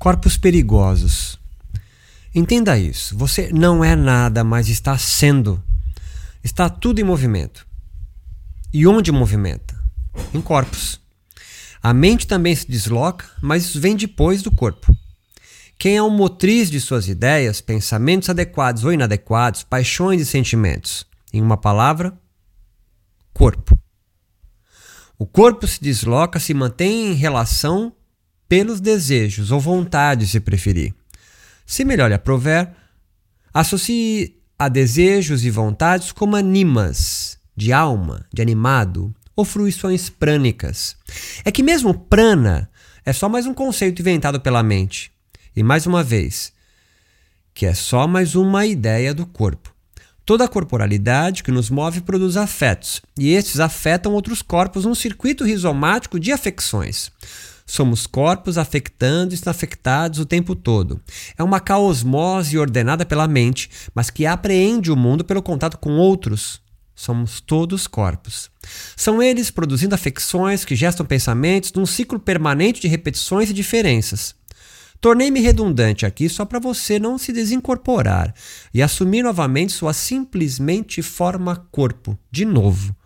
Corpos perigosos. Entenda isso. Você não é nada, mas está sendo. Está tudo em movimento. E onde movimenta? Em corpos. A mente também se desloca, mas isso vem depois do corpo. Quem é o motriz de suas ideias, pensamentos adequados ou inadequados, paixões e sentimentos? Em uma palavra, corpo. O corpo se desloca, se mantém em relação pelos desejos ou vontades, se preferir. Se melhor lhe aprover, associe a desejos e vontades como animas, de alma, de animado, ou fruições prânicas. É que mesmo prana é só mais um conceito inventado pela mente. E mais uma vez, que é só mais uma ideia do corpo. Toda a corporalidade que nos move produz afetos, e estes afetam outros corpos num circuito rizomático de afecções. Somos corpos afectando e afectados o tempo todo. É uma caosmose ordenada pela mente, mas que apreende o mundo pelo contato com outros. Somos todos corpos. São eles produzindo afecções que gestam pensamentos num ciclo permanente de repetições e diferenças. Tornei-me redundante aqui só para você não se desincorporar e assumir novamente sua simplesmente forma corpo, de novo.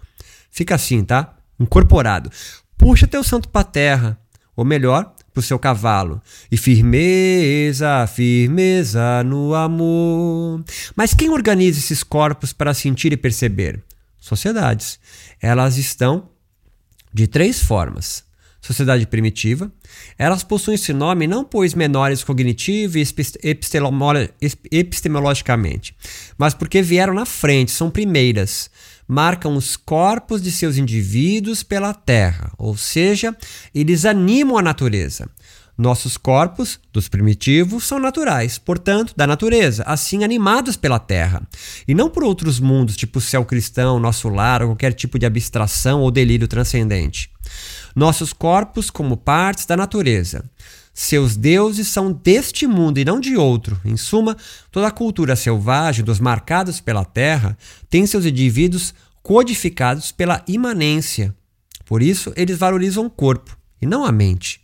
Fica assim, tá? Incorporado. Puxa teu santo para terra, ou melhor, para o seu cavalo. E firmeza, firmeza no amor. Mas quem organiza esses corpos para sentir e perceber? Sociedades. Elas estão de três formas. Sociedade primitiva. Elas possuem esse nome não pois menores cognitivo e epistemologicamente, mas porque vieram na frente, são primeiras marcam os corpos de seus indivíduos pela terra, ou seja, eles animam a natureza. Nossos corpos, dos primitivos, são naturais, portanto, da natureza, assim animados pela terra, e não por outros mundos, tipo o céu cristão, nosso lar ou qualquer tipo de abstração ou delírio transcendente. Nossos corpos, como partes da natureza. Seus deuses são deste mundo e não de outro. Em suma, toda a cultura selvagem dos marcados pela terra tem seus indivíduos codificados pela imanência. Por isso, eles valorizam o corpo e não a mente.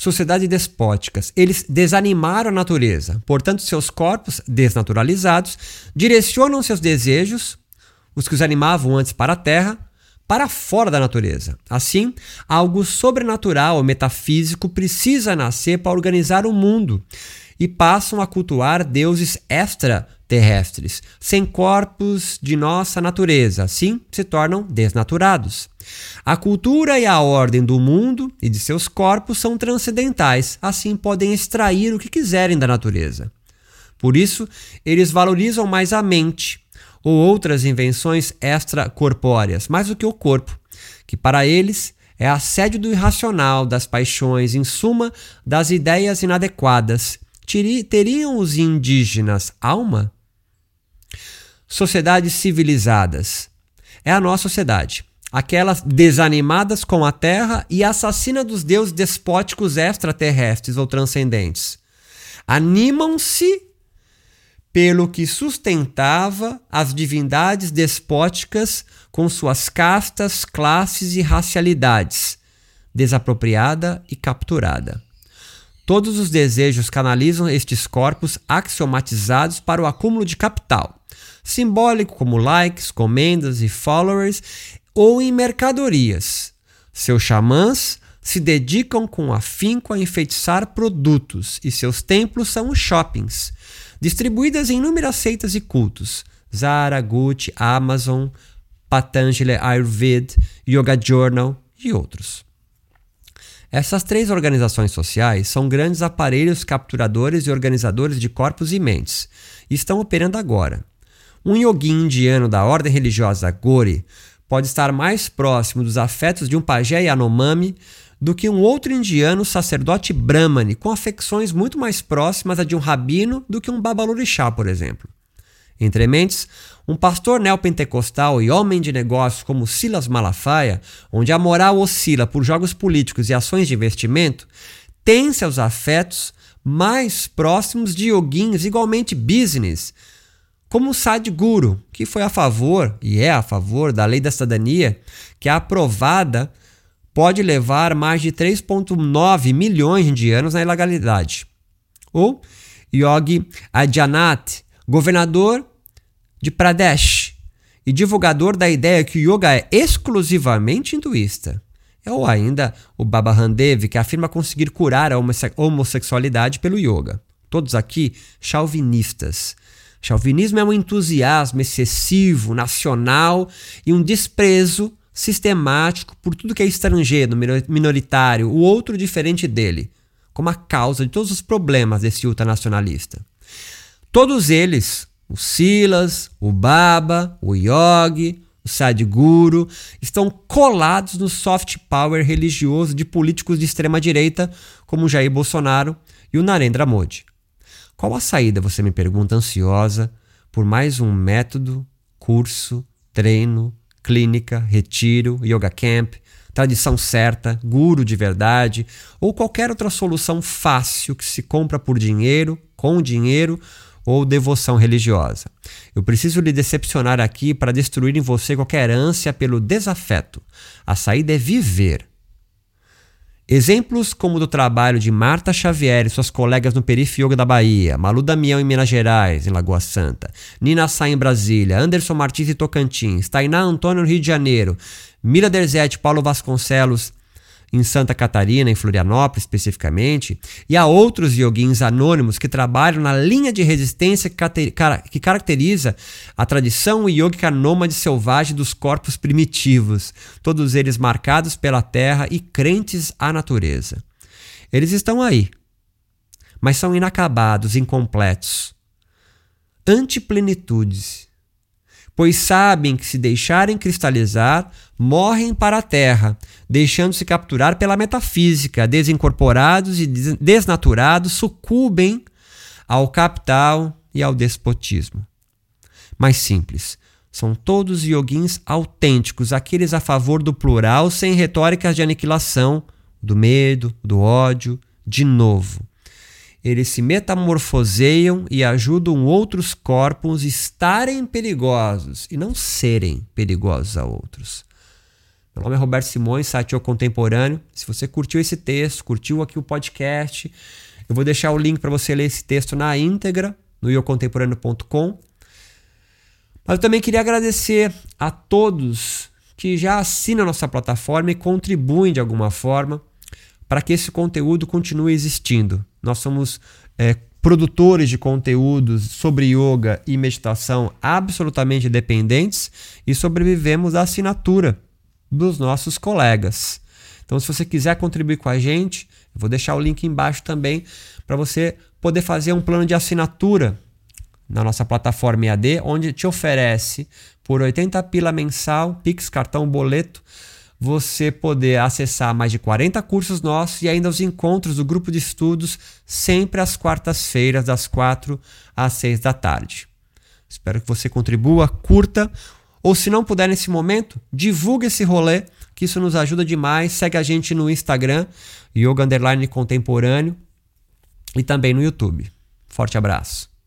Sociedades despóticas, eles desanimaram a natureza, portanto, seus corpos desnaturalizados direcionam seus desejos, os que os animavam antes para a terra, para fora da natureza. Assim, algo sobrenatural ou metafísico precisa nascer para organizar o mundo e passam a cultuar deuses extraterrestres, sem corpos de nossa natureza. Assim, se tornam desnaturados. A cultura e a ordem do mundo e de seus corpos são transcendentais, assim podem extrair o que quiserem da natureza. Por isso, eles valorizam mais a mente, ou outras invenções extracorpóreas, mais do que o corpo, que para eles é assédio do irracional, das paixões, em suma, das ideias inadequadas. Teriam os indígenas alma? Sociedades civilizadas. É a nossa sociedade. Aquelas desanimadas com a terra e assassina dos deuses despóticos extraterrestres ou transcendentes. Animam-se pelo que sustentava as divindades despóticas com suas castas, classes e racialidades, desapropriada e capturada. Todos os desejos canalizam estes corpos axiomatizados para o acúmulo de capital, simbólico como likes, comendas e followers, ou em mercadorias. Seus xamãs se dedicam com afinco a enfeitiçar produtos e seus templos são os shoppings distribuídas em inúmeras seitas e cultos: Zara, Gucci, Amazon, Patanjali Ayurved, Yoga Journal e outros. Essas três organizações sociais são grandes aparelhos capturadores e organizadores de corpos e mentes e estão operando agora. Um yogi indiano da ordem religiosa Gori pode estar mais próximo dos afetos de um pajé Yanomami do que um outro indiano sacerdote brahmane, com afecções muito mais próximas a de um rabino do que um babalorixá, por exemplo. Entre mentes, um pastor neopentecostal e homem de negócios como Silas Malafaia, onde a moral oscila por jogos políticos e ações de investimento, tem seus afetos mais próximos de yoguins igualmente business, como Sadhguru, que foi a favor e é a favor da lei da cidadania, que é aprovada pode levar mais de 3,9 milhões de indianos na ilegalidade. Ou Yogi Adianath, governador de Pradesh e divulgador da ideia que o yoga é exclusivamente hinduísta. Ou ainda o Baba Ramdev, que afirma conseguir curar a homossexualidade pelo yoga. Todos aqui chauvinistas. Chauvinismo é um entusiasmo excessivo, nacional e um desprezo sistemático por tudo que é estrangeiro, minoritário, o outro diferente dele, como a causa de todos os problemas desse ultranacionalista. Todos eles, o Silas, o Baba, o Yogi, o Sadhguru, estão colados no soft power religioso de políticos de extrema direita como Jair Bolsonaro e o Narendra Modi. Qual a saída, você me pergunta, ansiosa, por mais um método, curso, treino, clínica, retiro, yoga camp, tradição certa, guru de verdade ou qualquer outra solução fácil que se compra por dinheiro, com dinheiro ou devoção religiosa. Eu preciso lhe decepcionar aqui para destruir em você qualquer ânsia pelo desafeto. A saída é viver, Exemplos como do trabalho de Marta Xavier e suas colegas no Perifioga da Bahia, Malu Damião em Minas Gerais, em Lagoa Santa, Nina Sá em Brasília, Anderson Martins em Tocantins, Tainá Antônio no Rio de Janeiro, Mira Derzete, Paulo Vasconcelos em Santa Catarina, em Florianópolis especificamente, e há outros yoguins anônimos que trabalham na linha de resistência que caracteriza a tradição yogica nômade selvagem dos corpos primitivos, todos eles marcados pela terra e crentes à natureza. Eles estão aí, mas são inacabados, incompletos, antiplenitudes pois sabem que se deixarem cristalizar, morrem para a terra, deixando-se capturar pela metafísica, desincorporados e desnaturados, sucumbem ao capital e ao despotismo. Mais simples, são todos yoguins autênticos, aqueles a favor do plural, sem retóricas de aniquilação, do medo, do ódio, de novo eles se metamorfoseiam e ajudam outros corpos estarem perigosos e não serem perigosos a outros. Meu nome é Roberto Simões, site Contemporâneo. Se você curtiu esse texto, curtiu aqui o podcast, eu vou deixar o link para você ler esse texto na íntegra no iocontemporâneo.com. Mas eu também queria agradecer a todos que já assinam a nossa plataforma e contribuem de alguma forma para que esse conteúdo continue existindo. Nós somos é, produtores de conteúdos sobre yoga e meditação absolutamente dependentes e sobrevivemos à assinatura dos nossos colegas. Então, se você quiser contribuir com a gente, eu vou deixar o link embaixo também para você poder fazer um plano de assinatura na nossa plataforma EAD, onde te oferece por 80 pila mensal, Pix, cartão, boleto, você poder acessar mais de 40 cursos nossos e ainda os encontros do grupo de estudos sempre às quartas-feiras, das 4 às 6 da tarde. Espero que você contribua, curta, ou se não puder nesse momento, divulgue esse rolê, que isso nos ajuda demais. Segue a gente no Instagram, Yoga Contemporâneo, e também no YouTube. Forte abraço.